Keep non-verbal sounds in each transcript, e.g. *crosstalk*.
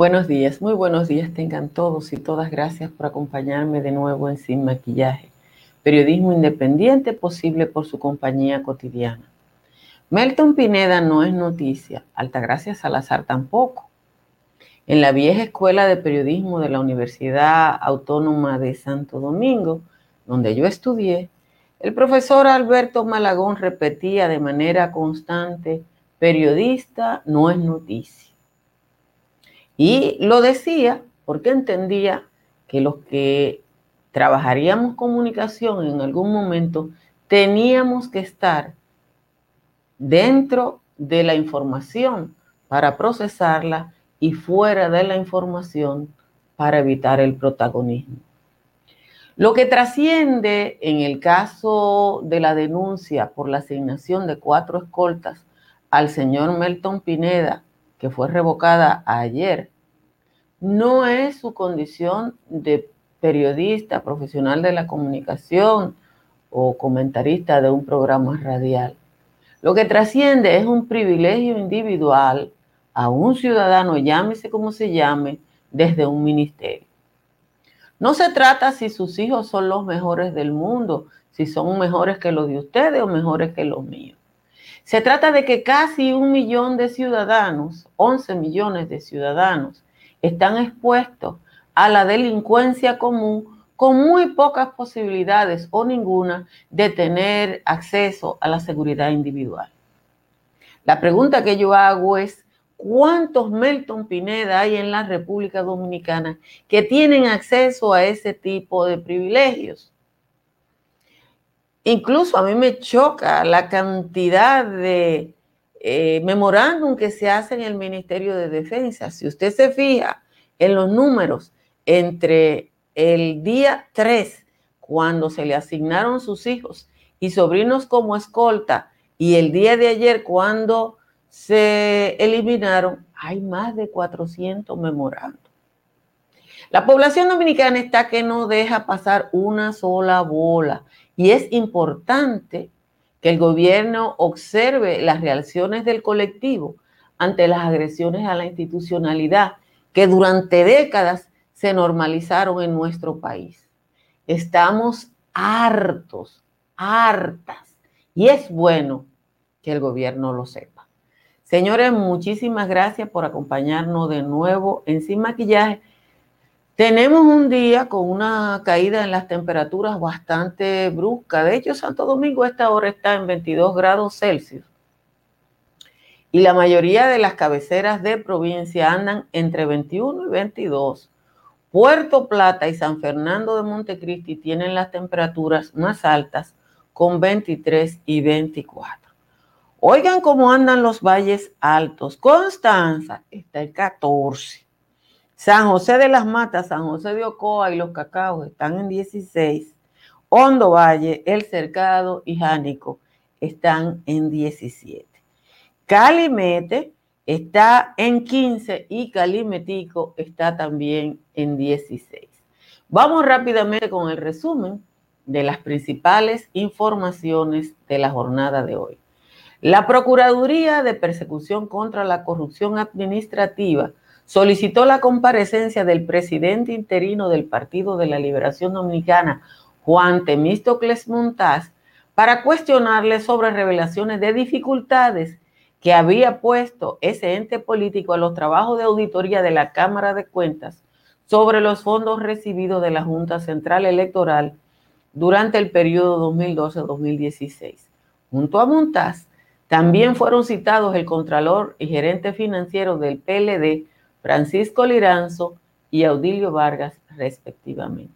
Buenos días, muy buenos días tengan todos y todas. Gracias por acompañarme de nuevo en Sin Maquillaje. Periodismo independiente posible por su compañía cotidiana. Melton Pineda no es noticia, Altagracia Salazar tampoco. En la vieja escuela de periodismo de la Universidad Autónoma de Santo Domingo, donde yo estudié, el profesor Alberto Malagón repetía de manera constante, periodista no es noticia. Y lo decía porque entendía que los que trabajaríamos comunicación en algún momento teníamos que estar dentro de la información para procesarla y fuera de la información para evitar el protagonismo. Lo que trasciende en el caso de la denuncia por la asignación de cuatro escoltas al señor Melton Pineda, que fue revocada ayer, no es su condición de periodista, profesional de la comunicación o comentarista de un programa radial. Lo que trasciende es un privilegio individual a un ciudadano, llámese como se llame, desde un ministerio. No se trata si sus hijos son los mejores del mundo, si son mejores que los de ustedes o mejores que los míos. Se trata de que casi un millón de ciudadanos, 11 millones de ciudadanos, están expuestos a la delincuencia común con muy pocas posibilidades o ninguna de tener acceso a la seguridad individual. La pregunta que yo hago es, ¿cuántos Melton Pineda hay en la República Dominicana que tienen acceso a ese tipo de privilegios? Incluso a mí me choca la cantidad de eh, memorándum que se hace en el Ministerio de Defensa. Si usted se fija en los números entre el día 3, cuando se le asignaron sus hijos y sobrinos como escolta, y el día de ayer, cuando se eliminaron, hay más de 400 memorando. La población dominicana está que no deja pasar una sola bola y es importante que el gobierno observe las reacciones del colectivo ante las agresiones a la institucionalidad que durante décadas se normalizaron en nuestro país. Estamos hartos, hartas, y es bueno que el gobierno lo sepa. Señores, muchísimas gracias por acompañarnos de nuevo en Sin Maquillaje. Tenemos un día con una caída en las temperaturas bastante brusca. De hecho, Santo Domingo a esta hora está en 22 grados Celsius. Y la mayoría de las cabeceras de provincia andan entre 21 y 22. Puerto Plata y San Fernando de Montecristi tienen las temperaturas más altas con 23 y 24. Oigan cómo andan los valles altos. Constanza está en 14. San José de las Matas, San José de Ocoa y los Cacaos están en 16. Hondo Valle, El Cercado y Jánico están en 17. Calimete está en 15 y Calimetico está también en 16. Vamos rápidamente con el resumen de las principales informaciones de la jornada de hoy. La Procuraduría de Persecución contra la Corrupción Administrativa solicitó la comparecencia del presidente interino del Partido de la Liberación Dominicana, Juan Temístocles Montaz, para cuestionarle sobre revelaciones de dificultades que había puesto ese ente político a los trabajos de auditoría de la Cámara de Cuentas sobre los fondos recibidos de la Junta Central Electoral durante el periodo 2012-2016. Junto a Montaz, también fueron citados el Contralor y Gerente Financiero del PLD, Francisco Liranzo y Audilio Vargas, respectivamente.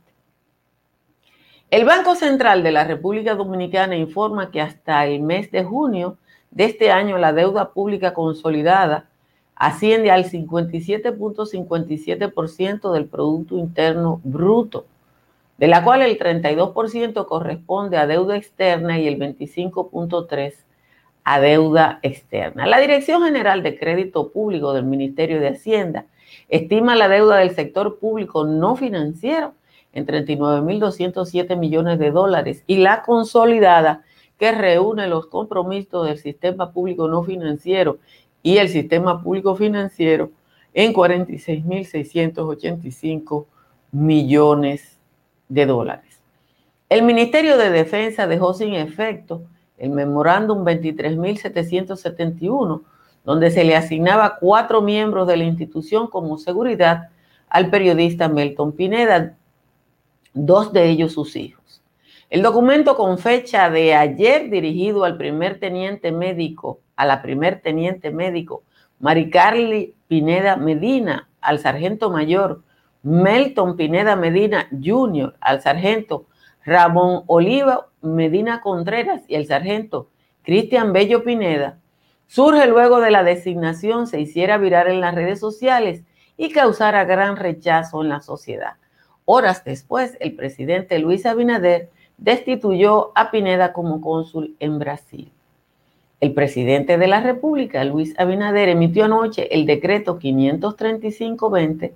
El Banco Central de la República Dominicana informa que hasta el mes de junio de este año la deuda pública consolidada asciende al 57.57% del Producto Interno Bruto, de la cual el 32% corresponde a deuda externa y el 25.3% a deuda externa. La Dirección General de Crédito Público del Ministerio de Hacienda estima la deuda del sector público no financiero en 39.207 millones de dólares y la consolidada que reúne los compromisos del sistema público no financiero y el sistema público financiero en 46.685 millones de dólares. El Ministerio de Defensa dejó sin efecto el memorándum 23.771, donde se le asignaba cuatro miembros de la institución como seguridad al periodista Melton Pineda, dos de ellos sus hijos. El documento con fecha de ayer dirigido al primer teniente médico, a la primer teniente médico Maricarly Pineda Medina, al sargento mayor Melton Pineda Medina Jr., al sargento Ramón Oliva Medina Contreras y el sargento Cristian Bello Pineda, surge luego de la designación se hiciera virar en las redes sociales y causara gran rechazo en la sociedad. Horas después, el presidente Luis Abinader destituyó a Pineda como cónsul en Brasil. El presidente de la República, Luis Abinader, emitió anoche el decreto 535-20,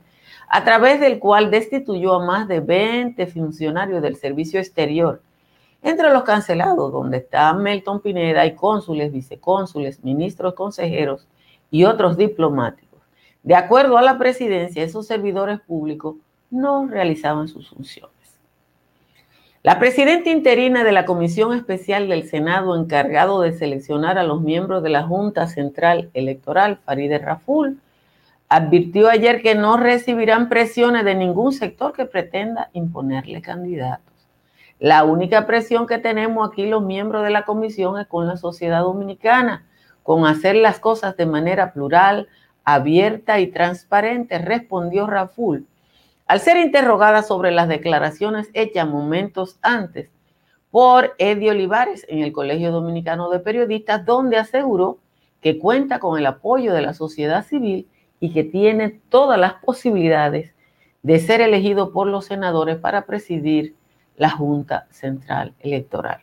a través del cual destituyó a más de 20 funcionarios del servicio exterior. Entre los cancelados, donde está Melton Pineda, hay cónsules, vicecónsules, ministros, consejeros y otros diplomáticos. De acuerdo a la presidencia, esos servidores públicos no realizaban sus funciones. La presidenta interina de la Comisión Especial del Senado encargado de seleccionar a los miembros de la Junta Central Electoral, Farideh Raful, advirtió ayer que no recibirán presiones de ningún sector que pretenda imponerle candidatos. La única presión que tenemos aquí los miembros de la comisión es con la sociedad dominicana, con hacer las cosas de manera plural, abierta y transparente, respondió Raful al ser interrogada sobre las declaraciones hechas momentos antes por Eddie Olivares en el Colegio Dominicano de Periodistas, donde aseguró que cuenta con el apoyo de la sociedad civil y que tiene todas las posibilidades de ser elegido por los senadores para presidir la Junta Central Electoral.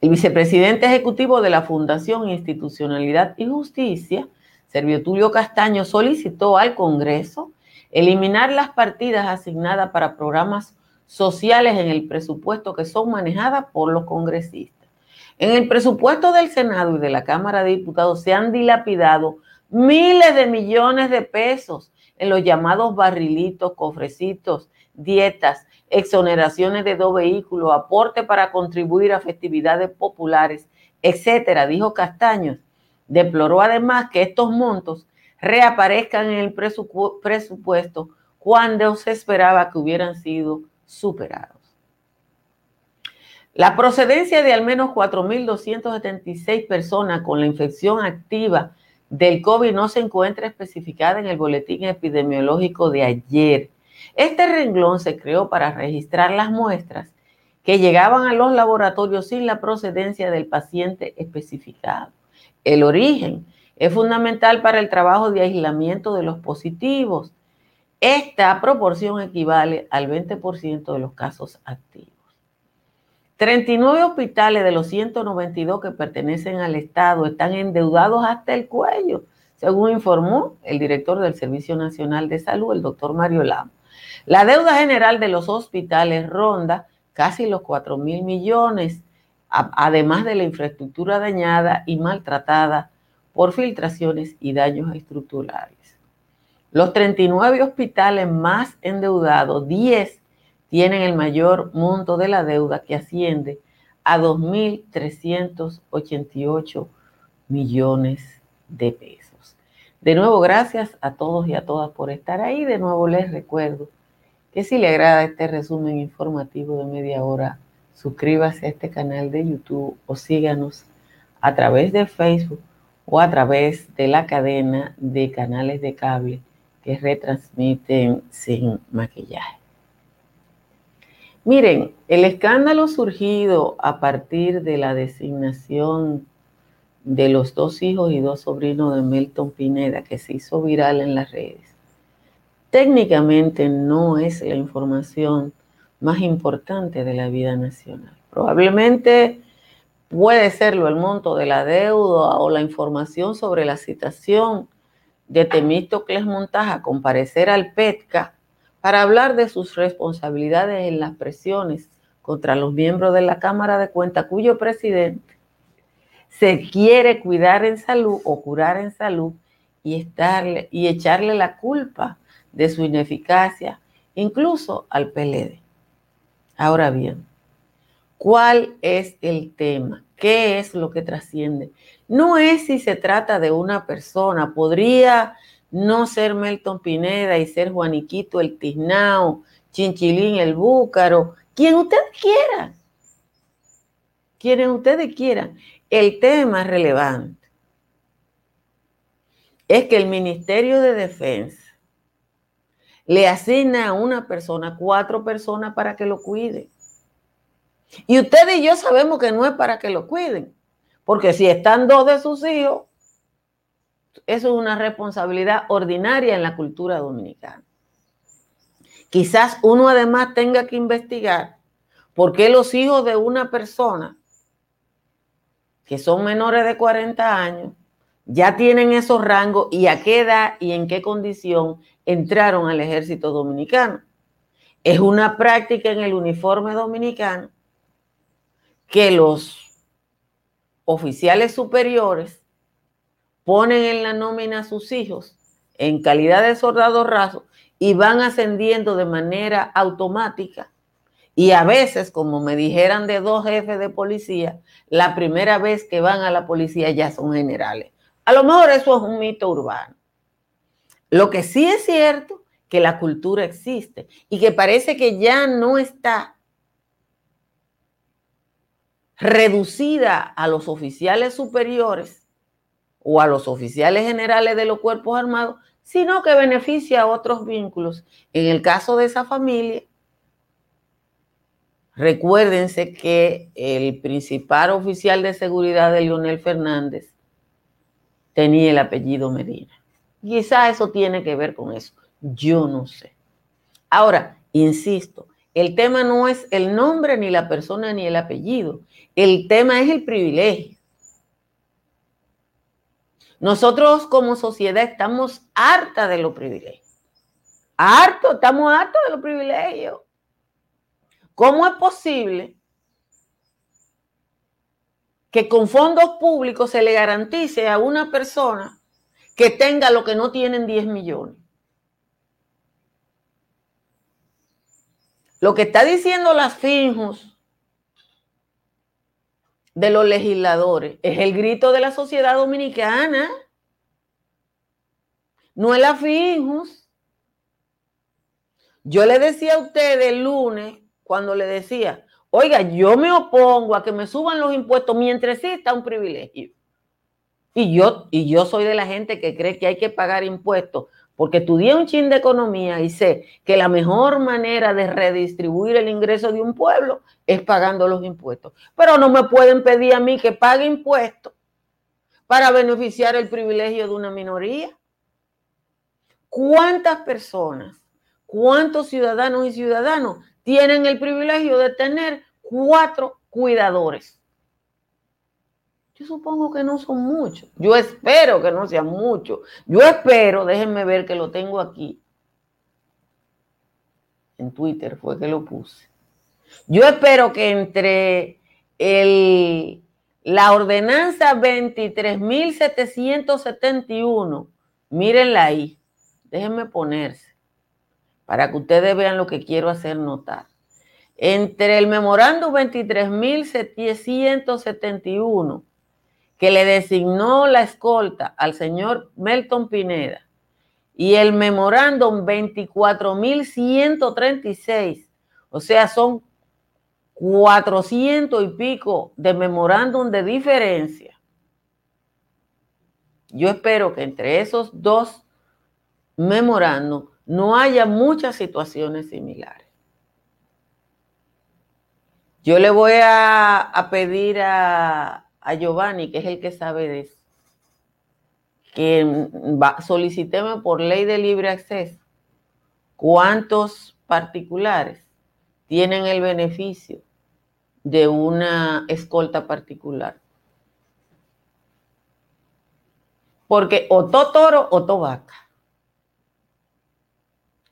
El vicepresidente ejecutivo de la Fundación Institucionalidad y Justicia, Servio Tulio Castaño, solicitó al Congreso eliminar las partidas asignadas para programas sociales en el presupuesto que son manejadas por los congresistas. En el presupuesto del Senado y de la Cámara de Diputados se han dilapidado miles de millones de pesos en los llamados barrilitos, cofrecitos, dietas, exoneraciones de dos vehículos, aporte para contribuir a festividades populares, etcétera, dijo Castaños. Deploró además que estos montos reaparezcan en el presupuesto cuando se esperaba que hubieran sido superados. La procedencia de al menos 4.276 personas con la infección activa del COVID no se encuentra especificada en el boletín epidemiológico de ayer. Este renglón se creó para registrar las muestras que llegaban a los laboratorios sin la procedencia del paciente especificado. El origen es fundamental para el trabajo de aislamiento de los positivos. Esta proporción equivale al 20% de los casos activos. 39 hospitales de los 192 que pertenecen al Estado están endeudados hasta el cuello, según informó el director del Servicio Nacional de Salud, el doctor Mario Lam. La deuda general de los hospitales ronda casi los 4 mil millones, además de la infraestructura dañada y maltratada por filtraciones y daños estructurales. Los 39 hospitales más endeudados, 10 tienen el mayor monto de la deuda que asciende a 2.388 millones de pesos. De nuevo, gracias a todos y a todas por estar ahí. De nuevo les recuerdo que si le agrada este resumen informativo de media hora, suscríbase a este canal de YouTube o síganos a través de Facebook o a través de la cadena de canales de cable que retransmiten sin maquillaje. Miren, el escándalo surgido a partir de la designación de los dos hijos y dos sobrinos de Melton Pineda que se hizo viral en las redes, técnicamente no es la información más importante de la vida nacional. Probablemente Puede serlo el monto de la deuda o la información sobre la citación de Temístocles Montaja a comparecer al PETCA para hablar de sus responsabilidades en las presiones contra los miembros de la Cámara de Cuentas, cuyo presidente se quiere cuidar en salud o curar en salud y, echarle la culpa de su ineficacia, incluso al PLD. Ahora bien, ¿cuál es el tema? ¿Qué es lo que trasciende? No es si se trata de una persona, podría no ser Melton Pineda y ser Juaniquito el Tiznao, Chinchilín el Búcaro, quien ustedes quieran, quienes ustedes quieran. El tema relevante es que el Ministerio de Defensa le asigna a una persona, cuatro personas para que lo cuide. Y ustedes y yo sabemos que no es para que lo cuiden, porque si están dos de sus hijos, eso es una responsabilidad ordinaria en la cultura dominicana. Quizás uno además tenga que investigar por qué los hijos de una persona que son menores de 40 años ya tienen esos rangos y a qué edad y en qué condición entraron al ejército dominicano. Es una práctica en el uniforme dominicano que los oficiales superiores ponen en la nómina a sus hijos en calidad de soldados rasos y van ascendiendo de manera automática. Y a veces, como me dijeran de dos jefes de policía, la primera vez que van a la policía ya son generales. A lo mejor eso es un mito urbano. Lo que sí es cierto, que la cultura existe y que parece que ya no está reducida a los oficiales superiores o a los oficiales generales de los cuerpos armados, sino que beneficia a otros vínculos. En el caso de esa familia, recuérdense que el principal oficial de seguridad de Leonel Fernández tenía el apellido Medina. Quizá eso tiene que ver con eso. Yo no sé. Ahora, insisto, el tema no es el nombre, ni la persona, ni el apellido. El tema es el privilegio. Nosotros como sociedad estamos harta de los privilegios. Harto, estamos hartos de los privilegios. ¿Cómo es posible que con fondos públicos se le garantice a una persona que tenga lo que no tienen 10 millones. Lo que está diciendo las finjos de los legisladores es el grito de la sociedad dominicana. No es la finjos. Yo le decía a ustedes el lunes, cuando le decía, Oiga, yo me opongo a que me suban los impuestos mientras exista un privilegio. Y yo, y yo soy de la gente que cree que hay que pagar impuestos porque estudié un chin de economía y sé que la mejor manera de redistribuir el ingreso de un pueblo es pagando los impuestos. Pero no me pueden pedir a mí que pague impuestos para beneficiar el privilegio de una minoría. ¿Cuántas personas, cuántos ciudadanos y ciudadanos tienen el privilegio de tener cuatro cuidadores. Yo supongo que no son muchos. Yo espero que no sean muchos. Yo espero, déjenme ver que lo tengo aquí. En Twitter fue que lo puse. Yo espero que entre el, la ordenanza 23.771, mírenla ahí, déjenme ponerse para que ustedes vean lo que quiero hacer notar. Entre el memorando 23.771, que le designó la escolta al señor Melton Pineda, y el memorándum 24.136, o sea, son 400 y pico de memorándum de diferencia. Yo espero que entre esos dos memorándum no haya muchas situaciones similares. Yo le voy a, pedir a, Giovanni, que es el que sabe de eso, que va, soliciteme por ley de libre acceso cuántos particulares tienen el beneficio de una escolta particular. Porque o to toro o to vaca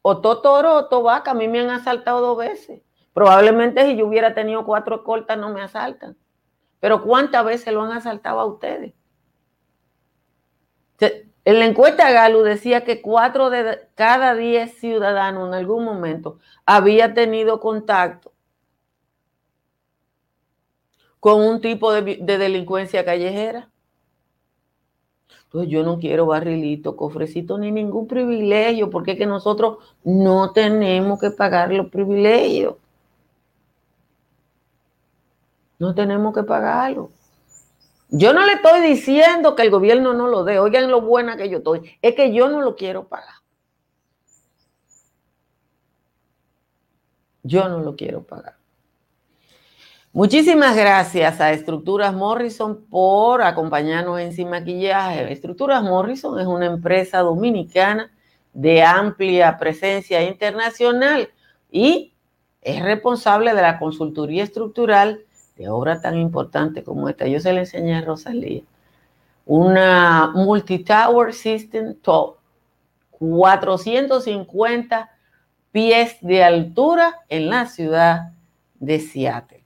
o toro o vaca, a mí me han asaltado dos veces. Probablemente si yo hubiera tenido cuatro cortas no me asaltan. Pero ¿cuántas veces lo han asaltado a ustedes? En la encuesta Galo decía que cuatro de cada diez ciudadanos en algún momento había tenido contacto con un tipo de, de delincuencia callejera. Entonces yo no quiero barrilito, cofrecito, ni ningún privilegio, porque es que nosotros no tenemos que pagar los privilegios. No tenemos que pagarlo. Yo no le estoy diciendo que el gobierno no lo dé. Oigan lo buena que yo estoy. Es que yo no lo quiero pagar. Yo no lo quiero pagar. Muchísimas gracias a Estructuras Morrison por acompañarnos en Sin Maquillaje. Estructuras Morrison es una empresa dominicana de amplia presencia internacional y es responsable de la consultoría estructural de obra tan importante como esta. Yo se la enseñé a Rosalía. Una multi-tower system top, 450 pies de altura en la ciudad de Seattle.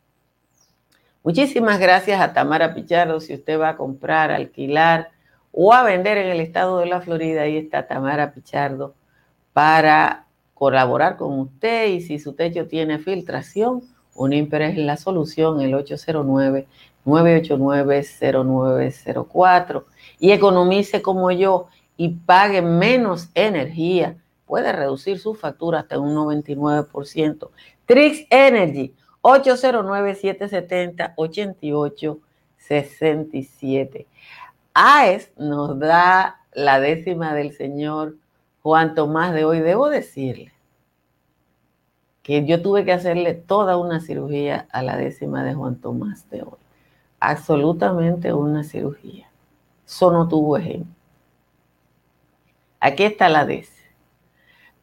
Muchísimas gracias a Tamara Pichardo. Si usted va a comprar, alquilar o a vender en el estado de la Florida, ahí está Tamara Pichardo para colaborar con usted. Y si su techo tiene filtración, Unimper es la solución, el 809-989-0904. Y economice como yo y pague menos energía. Puede reducir su factura hasta un 99%. Trix Energy, 809-770-8867. AES nos da la décima del señor Juan Tomás de hoy. Debo decirle yo tuve que hacerle toda una cirugía a la décima de Juan Tomás de hoy. Absolutamente una cirugía. Eso no tuvo ejemplo. Aquí está la décima.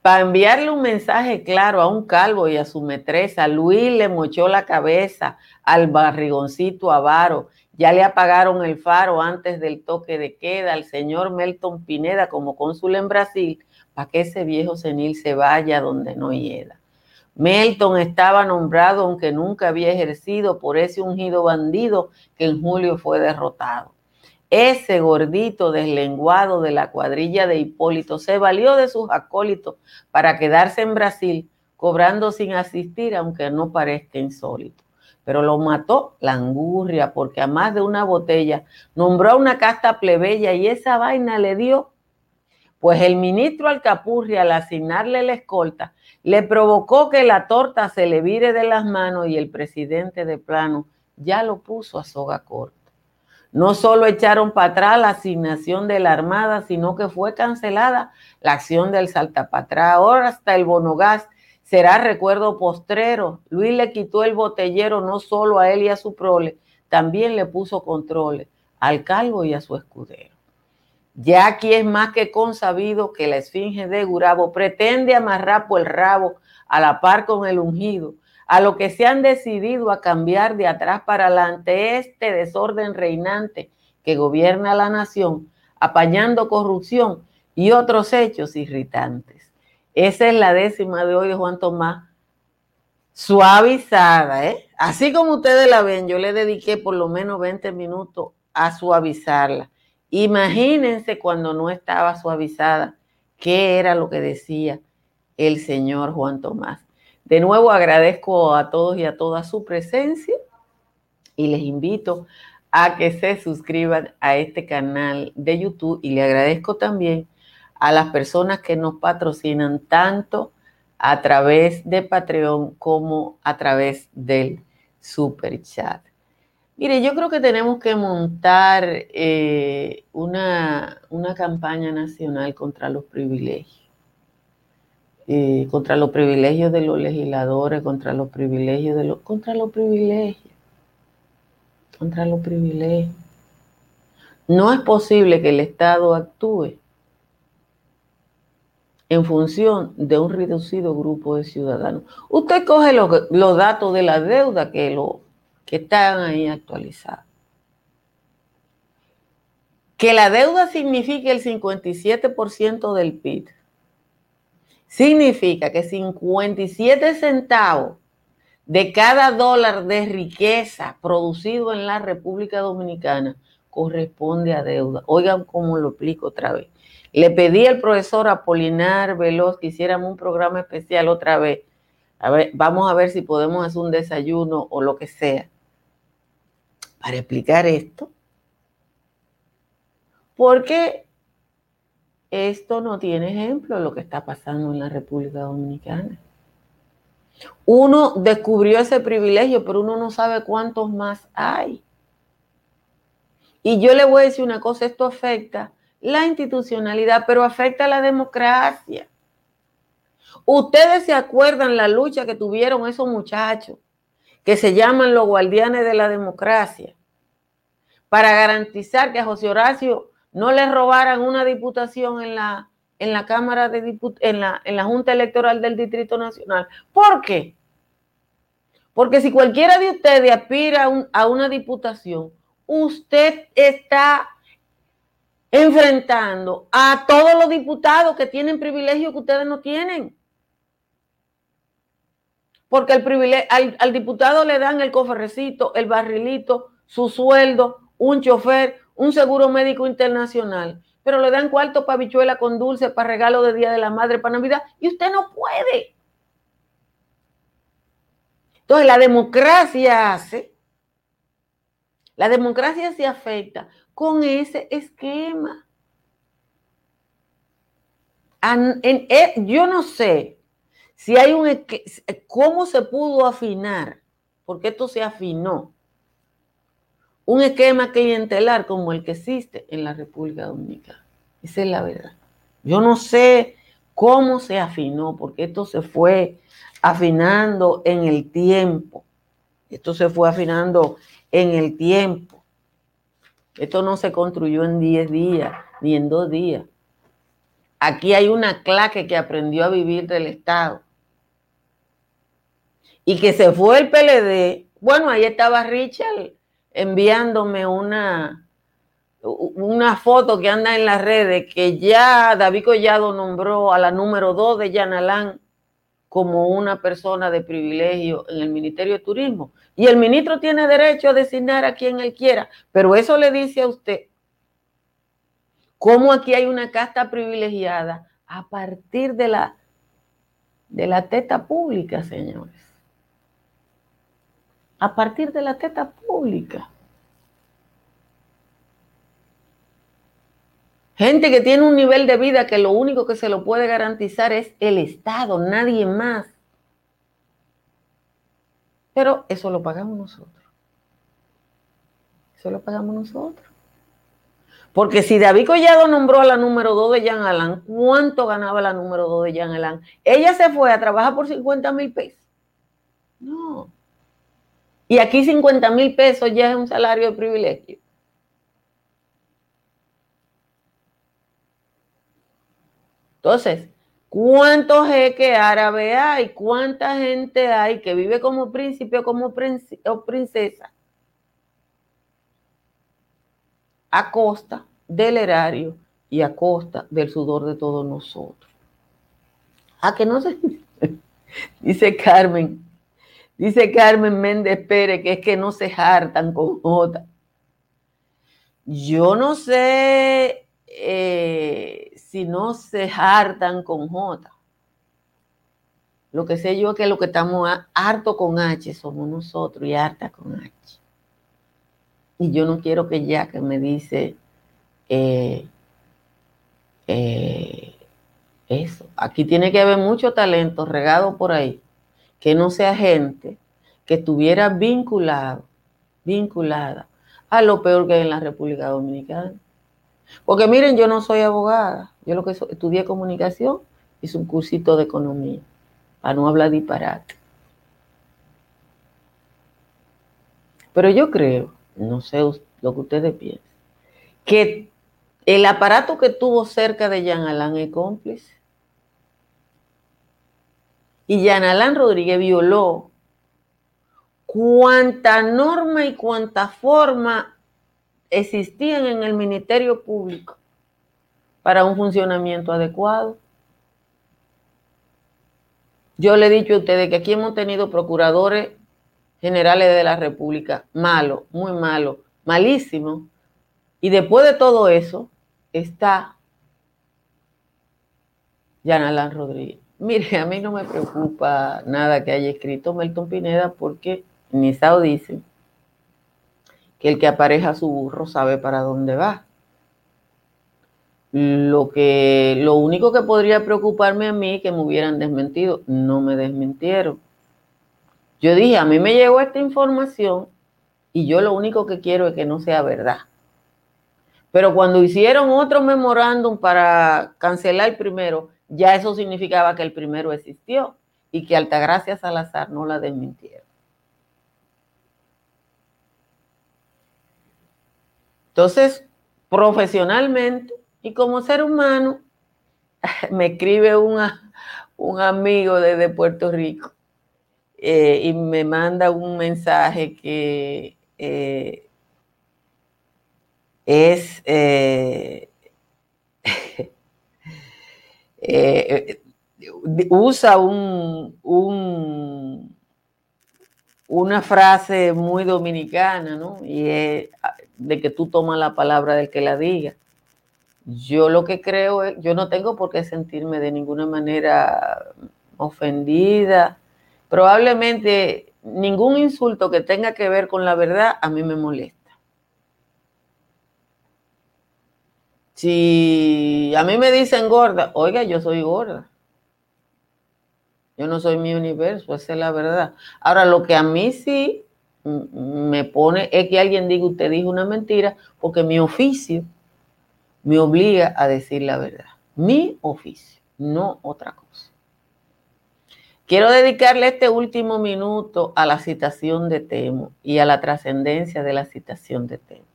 Para enviarle un mensaje claro a un calvo y a su metresa, Luis le mochó la cabeza al barrigoncito avaro. Ya le apagaron el faro antes del toque de queda al señor Melton Pineda como cónsul en Brasil, para que ese viejo senil se vaya donde no hieda. Melton estaba nombrado, aunque nunca había ejercido, por ese ungido bandido que en julio fue derrotado. Ese gordito deslenguado de la cuadrilla de Hipólito se valió de sus acólitos para quedarse en Brasil, cobrando sin asistir, aunque no parezca insólito. Pero lo mató la angurria, porque a más de una botella nombró a una casta plebeya y esa vaina le dio. Pues el ministro Alcapurria, al asignarle la escolta, le provocó que la torta se le vire de las manos y el presidente de plano ya lo puso a soga corta. No solo echaron para atrás la asignación de la Armada, sino que fue cancelada la acción del Saltapatrá. Ahora hasta el bonogás será recuerdo postrero. Luis le quitó el botellero no solo a él y a su prole, también le puso controles al calvo y a su escudero. Ya aquí es más que consabido que la esfinge de Gurabo pretende amarrar por el rabo a la par con el ungido, a lo que se han decidido a cambiar de atrás para adelante este desorden reinante que gobierna la nación, apañando corrupción y otros hechos irritantes. Esa es la décima de hoy de Juan Tomás, suavizada, ¿eh? Así como ustedes la ven, yo le dediqué por lo menos 20 minutos a suavizarla Imagínense cuando no estaba suavizada, qué era lo que decía el señor Juan Tomás. De nuevo agradezco a todos y a todas su presencia y les invito a que se suscriban a este canal de YouTube y le agradezco también a las personas que nos patrocinan tanto a través de Patreon como a través del Super Chat. Mire, yo creo que tenemos que montar eh, una, campaña nacional contra los privilegios. Eh, contra los privilegios de los legisladores, contra los privilegios de los, contra los privilegios, contra los privilegios. No es posible que el Estado actúe en función de un reducido grupo de ciudadanos. Usted coge los, los datos de la deuda que lo que están ahí actualizadas. Que la deuda signifique el 57% del PIB. Significa que 57 centavos de cada dólar de riqueza producido en la República Dominicana corresponde a deuda. Oigan cómo lo explico otra vez. Le pedí al profesor Apolinar Veloz que hiciéramos un programa especial otra vez. A ver, vamos a ver si podemos hacer un desayuno o lo que sea para explicar esto. Porque esto no tiene ejemplo lo que está pasando en la República Dominicana. Uno descubrió ese privilegio, pero uno no sabe cuántos más hay. Y yo le voy a decir una cosa, esto afecta la institucionalidad, pero afecta a la democracia. Ustedes se acuerdan la lucha que tuvieron esos muchachos que se llaman los guardianes de la democracia para garantizar que a José Horacio no le robaran una diputación en la, en la Cámara de Diput en la, en la Junta Electoral del Distrito Nacional. ¿Por qué? Porque si cualquiera de ustedes aspira a una diputación, usted está enfrentando a todos los diputados que tienen privilegios que ustedes no tienen. Porque privilegio, al, diputado le dan el cofrecito, el barrilito, su sueldo, un chofer, un seguro médico internacional, pero le dan cuarto para bichuela con dulce, para regalo de Día de la Madre, para Navidad, y usted no puede. Entonces la democracia hace la democracia se afecta con ese esquema. Eh, yo no sé si hay un cómo se pudo afinar, porque esto se afinó. Un esquema clientelar como el que existe en la República Dominicana. Esa es la verdad. Yo no sé cómo se afinó, porque esto se fue afinando en el tiempo. Esto se fue afinando en el tiempo. Esto no se construyó en 10 días ni en dos días. Aquí hay una claque que aprendió a vivir del Estado. Y que se fue el PLD. Bueno, ahí estaba Richard enviándome una, una foto que anda en las redes que ya David Collado nombró a la número 2 de Yanalán como una persona de privilegio en el Ministerio de Turismo. Y el ministro tiene derecho a designar a quien él quiera, pero eso le dice a usted cómo aquí hay una casta privilegiada a partir de la, de la teta pública, señores. A partir de la teta pública. Gente que tiene un nivel de vida que lo único que se lo puede garantizar es el Estado, nadie más. Pero eso lo pagamos nosotros. Eso lo pagamos nosotros. Porque si David Collado nombró a la número 2 de Jean Alain, ¿cuánto ganaba la número 2 de Jean Alain? Ella se fue a trabajar por 50 mil pesos. No. Y aquí 50 mil pesos ya es un salario de privilegio. Entonces, ¿cuántos jeques árabes hay? ¿Cuánta gente hay que vive como príncipe o como princesa? A costa del erario y a costa del sudor de todos nosotros. A que no se... *laughs* dice Carmen, dice Carmen Méndez Pérez que es que no se hartan con J. Yo no sé eh, si no se hartan con J. Lo que sé yo es que lo que estamos harto con H somos nosotros y harta con H. Y yo no quiero que ya que me dice eh, eh, eso. Aquí tiene que haber mucho talento regado por ahí, que no sea gente que estuviera vinculado, vinculada a lo peor que hay en la República Dominicana. Porque miren, yo no soy abogada, yo lo que estudié comunicación, hice un cursito de economía, para no hablar disparate. Pero yo creo, no sé lo que ustedes piensan, que el aparato que tuvo cerca de Jean Alain es cómplice. Y Jean Alain Rodríguez violó cuánta norma y cuánta forma existían en el Ministerio Público para un funcionamiento adecuado. Yo le he dicho a ustedes que aquí hemos tenido procuradores generales de la República malos, muy malos, malísimos. Y después de todo eso está Yanalán Rodríguez. Mire, a mí no me preocupa nada que haya escrito Melton Pineda porque ni Sao dice que el que apareja su burro sabe para dónde va. Lo, que, lo único que podría preocuparme a mí que me hubieran desmentido, no me desmintieron. Yo dije, a mí me llegó esta información y yo lo único que quiero es que no sea verdad. Pero cuando hicieron otro memorándum para cancelar el primero, ya eso significaba que el primero existió y que Altagracia Salazar no la desmintieron. Entonces, profesionalmente y como ser humano, *laughs* me escribe un amigo desde Puerto Rico eh, y me manda un mensaje que eh, es eh, *laughs* usa un, una frase muy dominicana, ¿no? Y es de que tú tomas la palabra del que la diga. Yo lo que creo es, yo no tengo por qué sentirme de ninguna manera ofendida. Probablemente ningún insulto que tenga que ver con la verdad a mí me molesta. Si a mí me dicen gorda, oiga, yo soy gorda. Yo no soy mi universo, esa es la verdad. Ahora, lo que a mí sí me pone es que alguien diga usted dijo una mentira, porque mi oficio me obliga a decir la verdad. Mi oficio, no otra cosa. Quiero dedicarle este último minuto a la citación de Temo y a la trascendencia de la citación de Temo.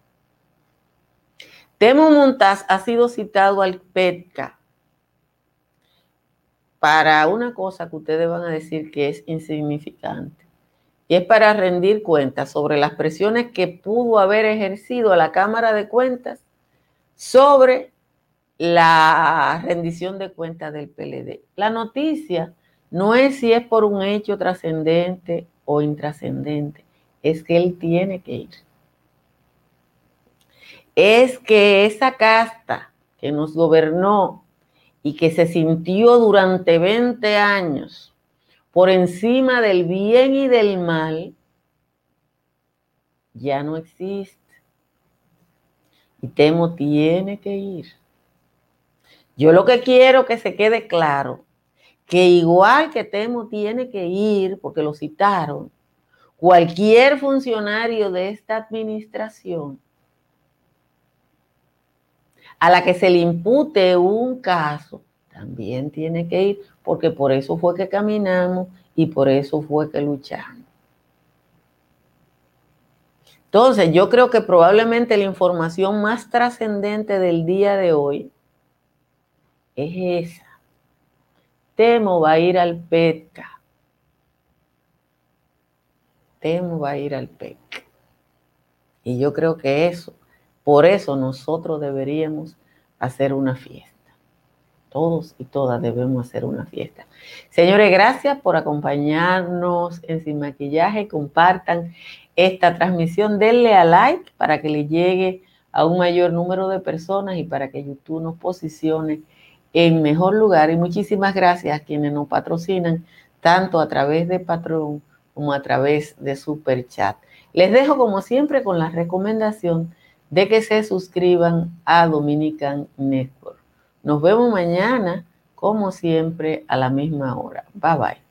Temo Montaz ha sido citado al PETCA para una cosa que ustedes van a decir que es insignificante y es para rendir cuentas sobre las presiones que pudo haber ejercido a la Cámara de Cuentas sobre la rendición de cuentas del PLD. La noticia no es si es por un hecho trascendente o intrascendente, es que él tiene que ir. Es que esa casta que nos gobernó y que se sintió durante 20 años por encima del bien y del mal, ya no existe. Y Temo tiene que ir. Yo lo que quiero que se quede claro, que igual que Temo tiene que ir, porque lo citaron, cualquier funcionario de esta administración a la que se le impute un caso, también tiene que ir, porque por eso fue que caminamos y por eso fue que luchamos. Entonces, yo creo que probablemente la información más trascendente del día de hoy es esa. Temo va a ir al PETCA. Temo va a ir al PETCA. Y yo creo que eso, por eso nosotros deberíamos hacer una fiesta todos y todas debemos hacer una fiesta. Señores, gracias por acompañarnos en Sin Maquillaje. Compartan esta transmisión, denle a like para que le llegue a un mayor número de personas y para que YouTube nos posicione en mejor lugar. Y muchísimas gracias a quienes nos patrocinan, tanto a través de Patreon como a través de Super Chat. Les dejo como siempre con la recomendación de que se suscriban a Dominican Network. Nos vemos mañana, como siempre, a la misma hora. Bye bye.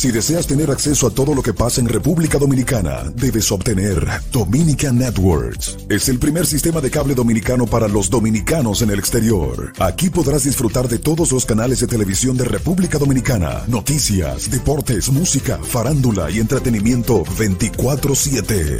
Si deseas tener acceso a todo lo que pasa en República Dominicana, debes obtener Dominican Networks. Es el primer sistema de cable dominicano para los dominicanos en el exterior. Aquí podrás disfrutar de todos los canales de televisión de República Dominicana, noticias, deportes, música, farándula y entretenimiento 24/7.